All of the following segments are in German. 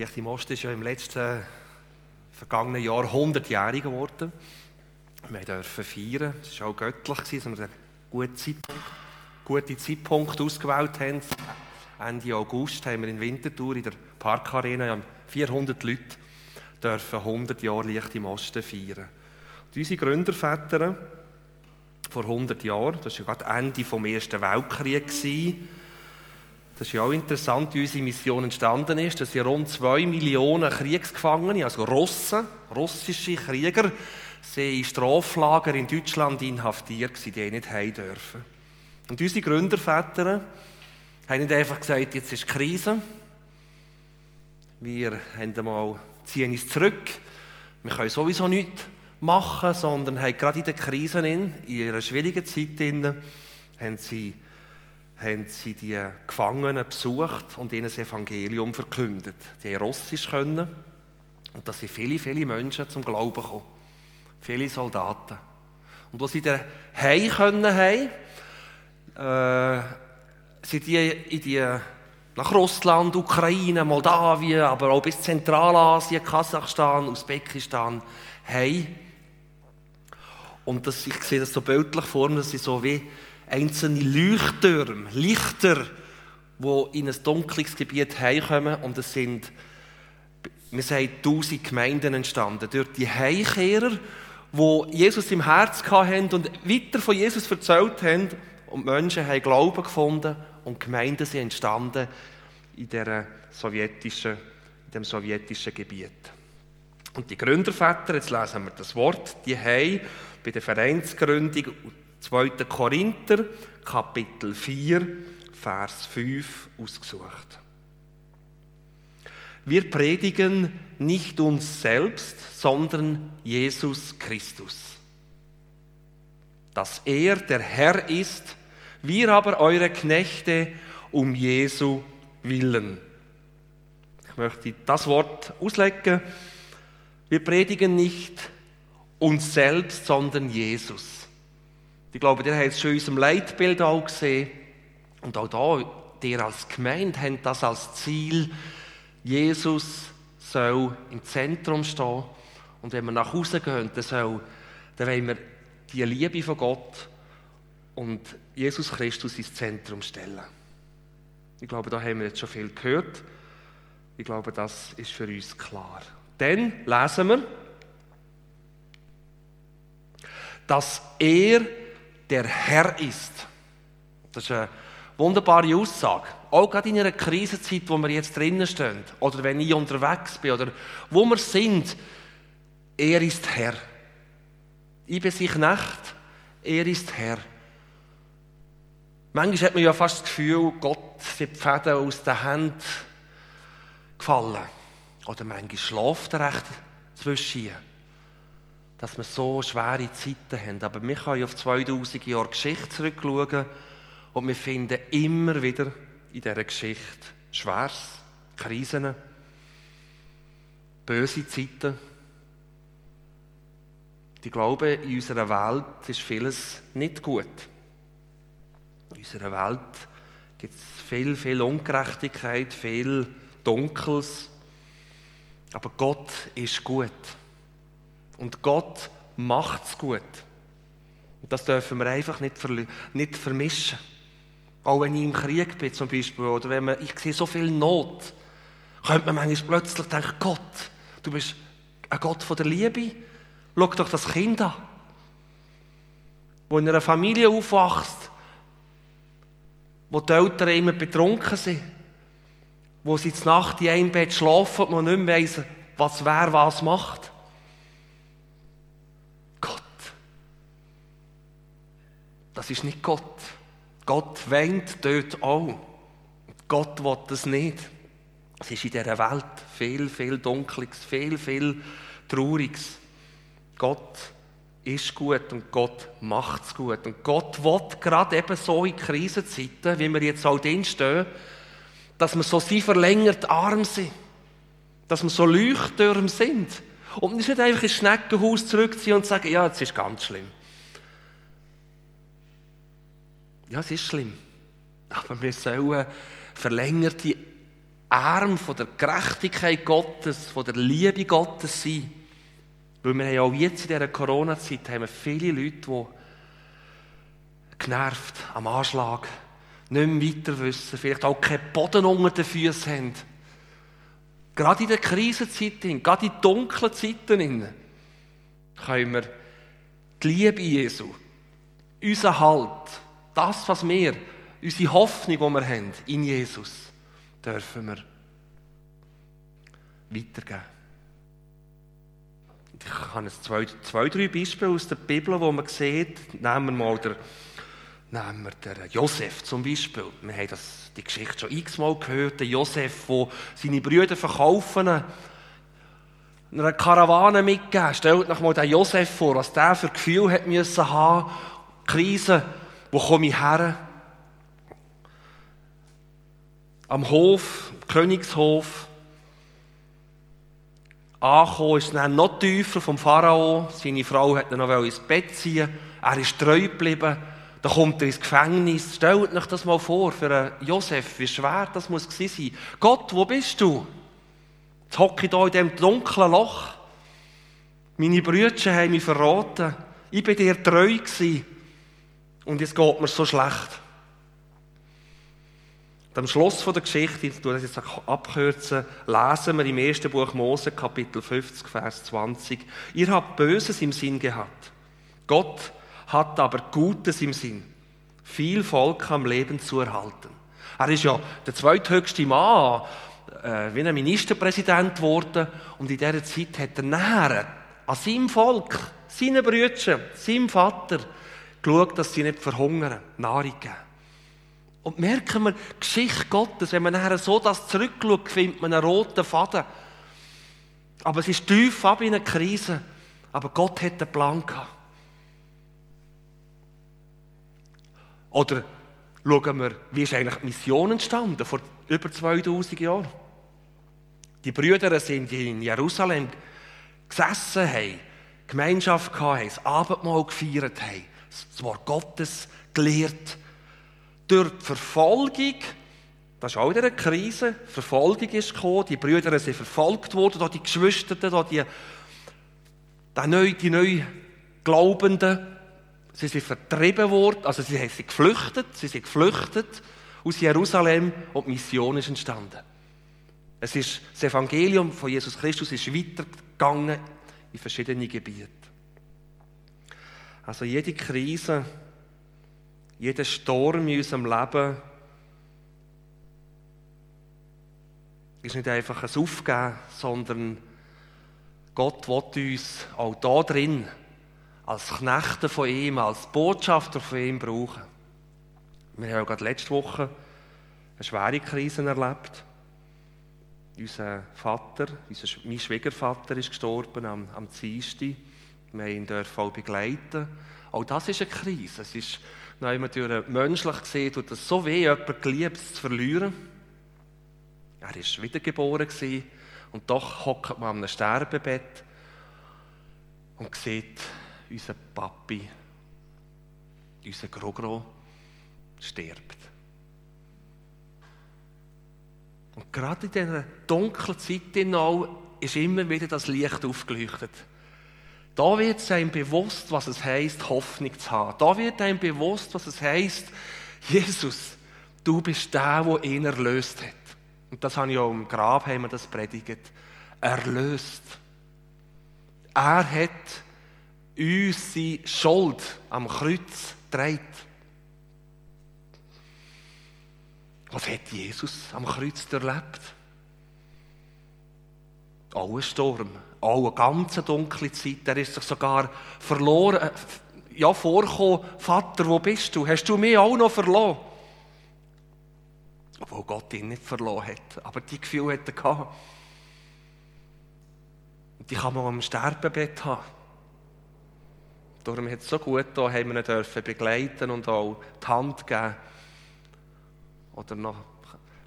Lichte Most ist ja im letzten vergangenen Jahr 100-jährig geworden. Wir dürfen feiern. Es war auch göttlich, dass wir einen guten Zeitpunkt, guten Zeitpunkt ausgewählt haben. Ende August haben wir in Winterthur in der Parkarena 400 Leute dürfen 100 Jahre Lichte Mosten feiern. Und unsere Gründerväter vor 100 Jahren, das war ja gerade Ende des Ersten Weltkriegs, das ist ja auch interessant, wie unsere Mission entstanden ist. dass sind rund zwei Millionen Kriegsgefangene, also Russen, russische Krieger, sind in Straflager in Deutschland inhaftiert gewesen, die nicht heim dürfen. Und unsere Gründerväter haben nicht einfach gesagt, jetzt ist Krise. Wir haben einmal, ziehen uns zurück. Wir können sowieso nichts machen, sondern haben gerade in der Krise, in ihrer schwierigen Zeit, haben sie haben sie die Gefangenen besucht und ihnen das Evangelium verkündet. Die haben Russisch können und da sind viele, viele Menschen zum Glauben gekommen. Viele Soldaten. Und als sie dann heim können, haben, äh, sind die in die nach Russland, Ukraine, Moldawien, aber auch bis Zentralasien, Kasachstan, Usbekistan, heim. Und das, ich sehe das so bildlich vor mir, dass sie so wie einzelne Leuchttürme, Lichter, die in ein dunkles Gebiet heimkommen und es sind, wir sagen, tausend Gemeinden entstanden. Durch die Heimkehrer, die Jesus im Herz hatten und weiter von Jesus erzählt haben und Menschen haben Glauben gefunden und Gemeinden sind entstanden in, der sowjetischen, in dem sowjetischen Gebiet. Und die Gründerväter, jetzt lesen wir das Wort, die haben bei der Vereinsgründung 2. Korinther, Kapitel 4, Vers 5 ausgesucht. Wir predigen nicht uns selbst, sondern Jesus Christus. Dass er der Herr ist, wir aber eure Knechte um Jesu willen. Ich möchte das Wort auslegen. Wir predigen nicht uns selbst, sondern Jesus. Ich glaube, der hat es schon in unserem Leitbild auch gesehen. Und auch da, der als Gemeinde haben das als Ziel. Jesus soll im Zentrum stehen. Und wenn wir nach Hause gehen, dann, soll, dann wollen wir die Liebe von Gott und Jesus Christus ins Zentrum stellen. Ich glaube, da haben wir jetzt schon viel gehört. Ich glaube, das ist für uns klar. Dann lesen wir, dass er der Herr ist. Das ist eine wunderbare Aussage. Auch gerade in einer Krisenzeit, wo wir jetzt drinnen stehen, oder wenn ich unterwegs bin, oder wo wir sind, er ist Herr. Ich bin sich Knecht, er ist Herr. Manchmal hat man ja fast das Gefühl, Gott sind die Fäden aus den Händen gefallen. Oder manchmal schläft er recht zwischen dass wir so schwere Zeiten haben. Aber wir können auf 2000 Jahre Geschichte zurückschauen und wir finden immer wieder in dieser Geschichte Schweres, Krisen, böse Zeiten. Ich glaube, in unserer Welt ist vieles nicht gut. In unserer Welt gibt es viel, viel Ungerechtigkeit, viel Dunkles. Aber Gott ist gut. Und Gott macht es gut. Und das dürfen wir einfach nicht, nicht vermischen. Auch wenn ich im Krieg bin zum Beispiel, oder wenn man, ich sehe so viel Not, könnte man manchmal plötzlich denken, Gott, du bist ein Gott von der Liebe. Schau doch das Kind an, wo in einer Familie aufwachst, wo die Eltern immer betrunken sind, wo sie zur Nacht in einem Bett schlafen und man nicht mehr weiss, was wer was macht. Das ist nicht Gott. Gott weint dort auch. Gott will das nicht. Es ist in dieser Welt viel, viel Dunkles, viel, viel Trauriges. Gott ist gut und Gott macht es gut. Und Gott will gerade eben so in Krisenzeiten, wie wir jetzt auch drin stehen, dass wir so sie verlängert Arm sind. Dass wir so Leuchttürme sind. Und nicht einfach ins Schneckenhaus zurückziehen und sagen, ja, es ist ganz schlimm. Ja, es ist schlimm. Aber wir sollen verlängerte arm von der Gerechtigkeit Gottes, von der Liebe Gottes sein. Weil wir haben auch jetzt in dieser Corona-Zeit haben wir viele Leute, die genervt, am Anschlag, nicht mehr weiter wissen, vielleicht auch keinen Boden unter den Füßen haben. Gerade in der Krisenzeit, gerade in dunklen Zeiten, können wir die Liebe Jesu, unser Halt, das, was wir, unsere Hoffnung, die wir haben in Jesus, dürfen wir weitergeben. Ich habe zwei, zwei, drei Beispiele aus der Bibel, wo man sieht. Nehmen wir mal der, nehmen wir den Josef zum Beispiel. Wir haben das, die Geschichte schon x-mal gehört. Der Josef, der seine Brüder verkaufen, einer Karawane mitgeben. Stellt euch mal den Josef vor, was der für Gefühl hat müssen haben. Krise, wo komme ich her? Am Hof, am Königshof. Angekommen ist dann noch tiefer vom Pharao. Seine Frau hat ihn noch ins Bett ziehen. Er ist treu geblieben. Dann kommt er ins Gefängnis. Stellt euch das mal vor, für einen Josef, wie schwer das muss sein. Gott, wo bist du? Jetzt hocke ich hier in diesem dunklen Loch. Meine Brüder haben mich verraten. Ich war dir treu gewesen. Und jetzt geht mir so schlecht. Am Schluss der Geschichte, ich tue das jetzt abkürzen, lesen wir im ersten Buch Mose, Kapitel 50, Vers 20. Ihr habt Böses im Sinn gehabt. Gott hat aber Gutes im Sinn. Viel Volk am Leben zu erhalten. Er ist ja der zweithöchste Mann, äh, wie ein Ministerpräsident geworden. Und in dieser Zeit hat er näher an seinem Volk, seinen Brüdern, seinem Vater, geschaut, dass sie nicht verhungern, Nahrung geben. Und merken wir, die Geschichte Gottes, wenn man nachher so das zurückschaut, findet man einen roten Faden. Aber es ist tief ab in einer Krise. Aber Gott hat einen Plan gehabt. Oder schauen wir, wie ist eigentlich die Mission entstanden vor über 2000 Jahren? Die Brüder sind in Jerusalem gesessen, haben Gemeinschaft gehabt, haben das Abendmahl gefeiert, haben das Wort Gottes gelehrt durch die Verfolgung, das ist auch wieder eine Krise, Verfolgung ist gekommen, die Brüder sind verfolgt worden, die Geschwister, die, die, neu, die neu Glaubenden, sie sind vertrieben worden, also sie sind geflüchtet, sie sind geflüchtet aus Jerusalem und die Mission ist entstanden. Es ist, das Evangelium von Jesus Christus ist weitergegangen in verschiedene Gebiete. Also jede Krise, jeder Sturm in unserem Leben ist nicht einfach ein Aufgeben, sondern Gott will uns auch da drin als Knechte von ihm, als Botschafter von ihm brauchen. Wir haben ja gerade letzte Woche eine schwere Krise erlebt. Unser Vater, unser, mein Schwiegervater ist gestorben am, am Dienstag. Wir haben ihn auch begleiten. Auch das ist eine Krise. Es ist man menschlich gesehen tut das so weh, jemanden geliebt zu verlieren. Er war wiedergeboren und doch hockt man am Sterbebett und sieht, unser Papi, unser Grogro stirbt. Und gerade in dieser dunklen Zeit ist immer wieder das Licht aufgeleuchtet. Da wird einem bewusst, was es heißt, Hoffnung zu haben. Da wird einem bewusst, was es heißt, Jesus, du bist der, der ihn erlöst hat. Und das habe ich auch im Grab haben wir das predigt. Erlöst. Er hat unsere Schuld am Kreuz getragen. Was hat Jesus am Kreuz erlebt? Auch ein Sturm, auch eine ganz dunkle Zeit. Er ist sich sogar verloren, äh, ja, vorgekommen. Vater, wo bist du? Hast du mich auch noch verloren? Obwohl Gott ihn nicht verloren hat. Aber die Gefühle hat er gehabt. Und die kann man am Sterbebett haben. Darum hat es so gut da, haben wir ihn dürfen begleiten und auch die Hand geben. Oder noch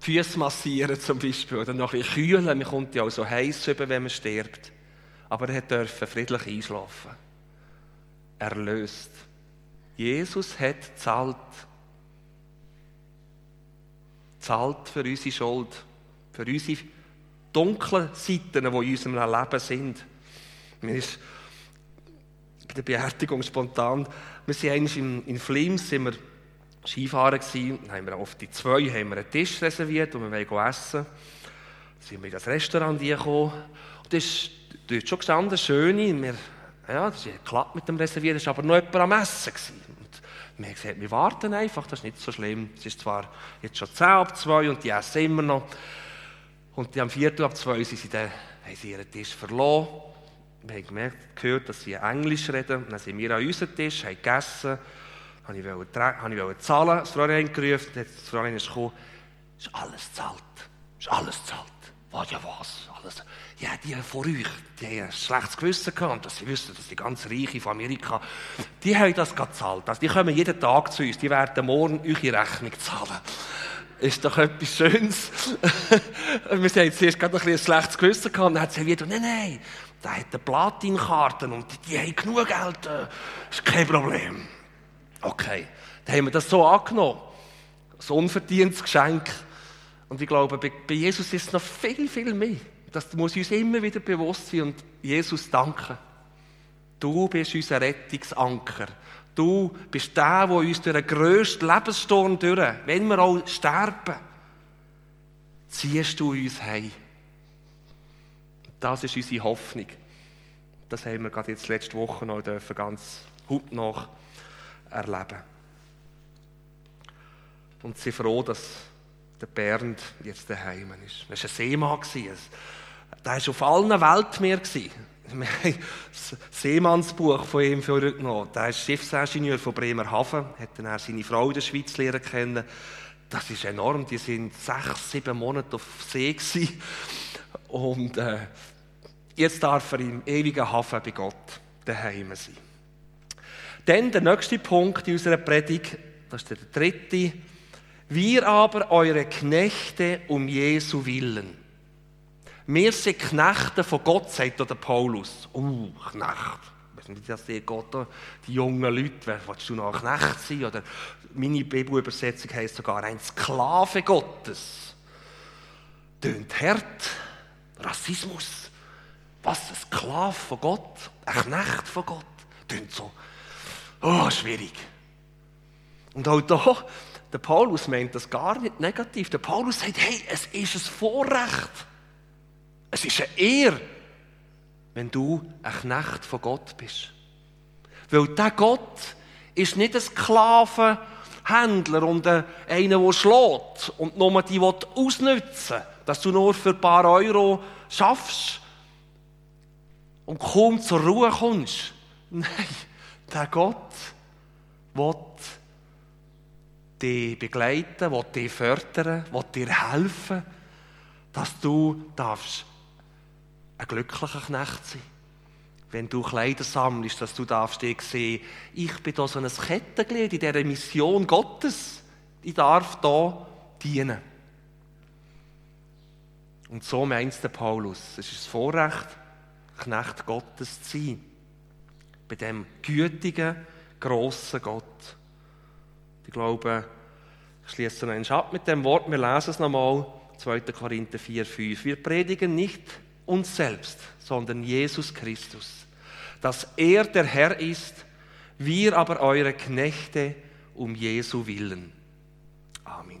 Füße massieren zum Beispiel. Oder noch ein bisschen kühlen. Man kommt ja auch so heiß über, wenn man stirbt. Aber er durfte friedlich einschlafen. Erlöst. Jesus hat zahlt. Zahlt für unsere Schuld, für unsere dunklen Seiten, die in unserem Leben sind. Mir ist bei der Beerdigung spontan, wir sind eigentlich in, Flims, sind wir Skifahren gewesen, haben wir auf die zwei haben wir einen Tisch reserviert und wir wollen essen. Dann sind wir in das Restaurant gekommen und das ist schon gestanden, schöne, wir, ja, das hat geklappt mit dem Reservieren, es war aber noch jemand am Essen. Gewesen. Und wir haben gesagt, wir warten einfach, das ist nicht so schlimm. Es ist zwar jetzt schon 10 ab 2 und die essen immer noch. Und am Viertel ab 2 sind sie dann, haben sie ihren Tisch verloren. Wir haben gemerkt, gehört, dass sie Englisch reden. Dann sind wir an unseren Tisch, haben gegessen habe ich, wollte, zahlen, das Fräulein gerufen, das Fräulein ist gekommen, ist alles zahlt, ist alles zahlt. Was, ja was, alles. Ja, die von euch, die haben ein schlechtes Gewissen gehabt, dass sie wissen, dass die ganz Reiche von Amerika, die haben das gezahlt. Also die kommen jeden Tag zu uns, die werden morgen eure Rechnung zahlen. Ist doch etwas Schönes. Wir haben zuerst gerade ein, schlechtes Gewissen gehabt, dann hat sie wieder, nein, nein, der hat eine Platinkarte und die, die haben genug Geld, das ist kein Problem. Okay, dann haben wir das so angenommen. Ein unverdientes Geschenk. Und ich glaube, bei Jesus ist es noch viel, viel mehr. Das muss uns immer wieder bewusst sein und Jesus danken. Du bist unser Rettungsanker. Du bist der, der uns durch den grössten Lebenssturm durch, wenn wir auch sterben, ziehst du uns heim. Das ist unsere Hoffnung. Das haben wir gerade jetzt letzte Woche noch dürfen, ganz hautnah erleben. Und sie sind froh, dass der Bernd jetzt daheim ist. Er war ein Seemann. Der war auf allen Weltmeeren. Wir haben das Seemannsbuch von ihm vorgenommen. Der ist Schiffsingenieur von Bremerhaven, hat dann auch seine Frau in der Schweiz lernen kennen. Das ist enorm. Die sind sechs, sieben Monate auf See gewesen. Und äh, jetzt darf er im ewigen Hafen bei Gott daheim sein. Dann der nächste Punkt in unserer Predigt, das ist der dritte. Wir aber, eure Knechte, um Jesu Willen. Wir sind Knechte von Gott, sagt der Paulus. Oh, Knecht. Ich weiß nicht, das die Gott, die jungen Leute, willst du noch ein Knecht sein? Oder meine Bibelübersetzung heißt sogar ein Sklave Gottes. Tönt hart. Rassismus. Was? Ein Sklave von Gott? Ein Knecht von Gott? Tönt so Oh, schwierig. Und auch da, der Paulus meint das gar nicht negativ. Der Paulus sagt, hey, es ist ein Vorrecht. Es ist eine Ehre, wenn du ein Knecht von Gott bist. Weil der Gott ist nicht ein Sklavenhändler und einer, der schlägt und nur die ausnützen dass du nur für ein paar Euro schaffst und kaum zur Ruhe kommst. Nein, der Gott will dich begleiten, will dich fördern, will dir helfen, dass du darfst ein glücklicher Knecht sein Wenn du Kleider sammelst, dass du darfst dich sehen, ich bin da so ein Kettenglied in dieser Mission Gottes. Ich darf da dienen. Und so meint der Paulus. Es ist das Vorrecht, Knecht Gottes zu sein bei dem gütigen, grossen Gott. Ich glaube, ich schließe einen ab mit dem Wort, wir lesen es nochmal, 2. Korinther 4, 5. Wir predigen nicht uns selbst, sondern Jesus Christus, dass er der Herr ist, wir aber eure Knechte um Jesu willen. Amen.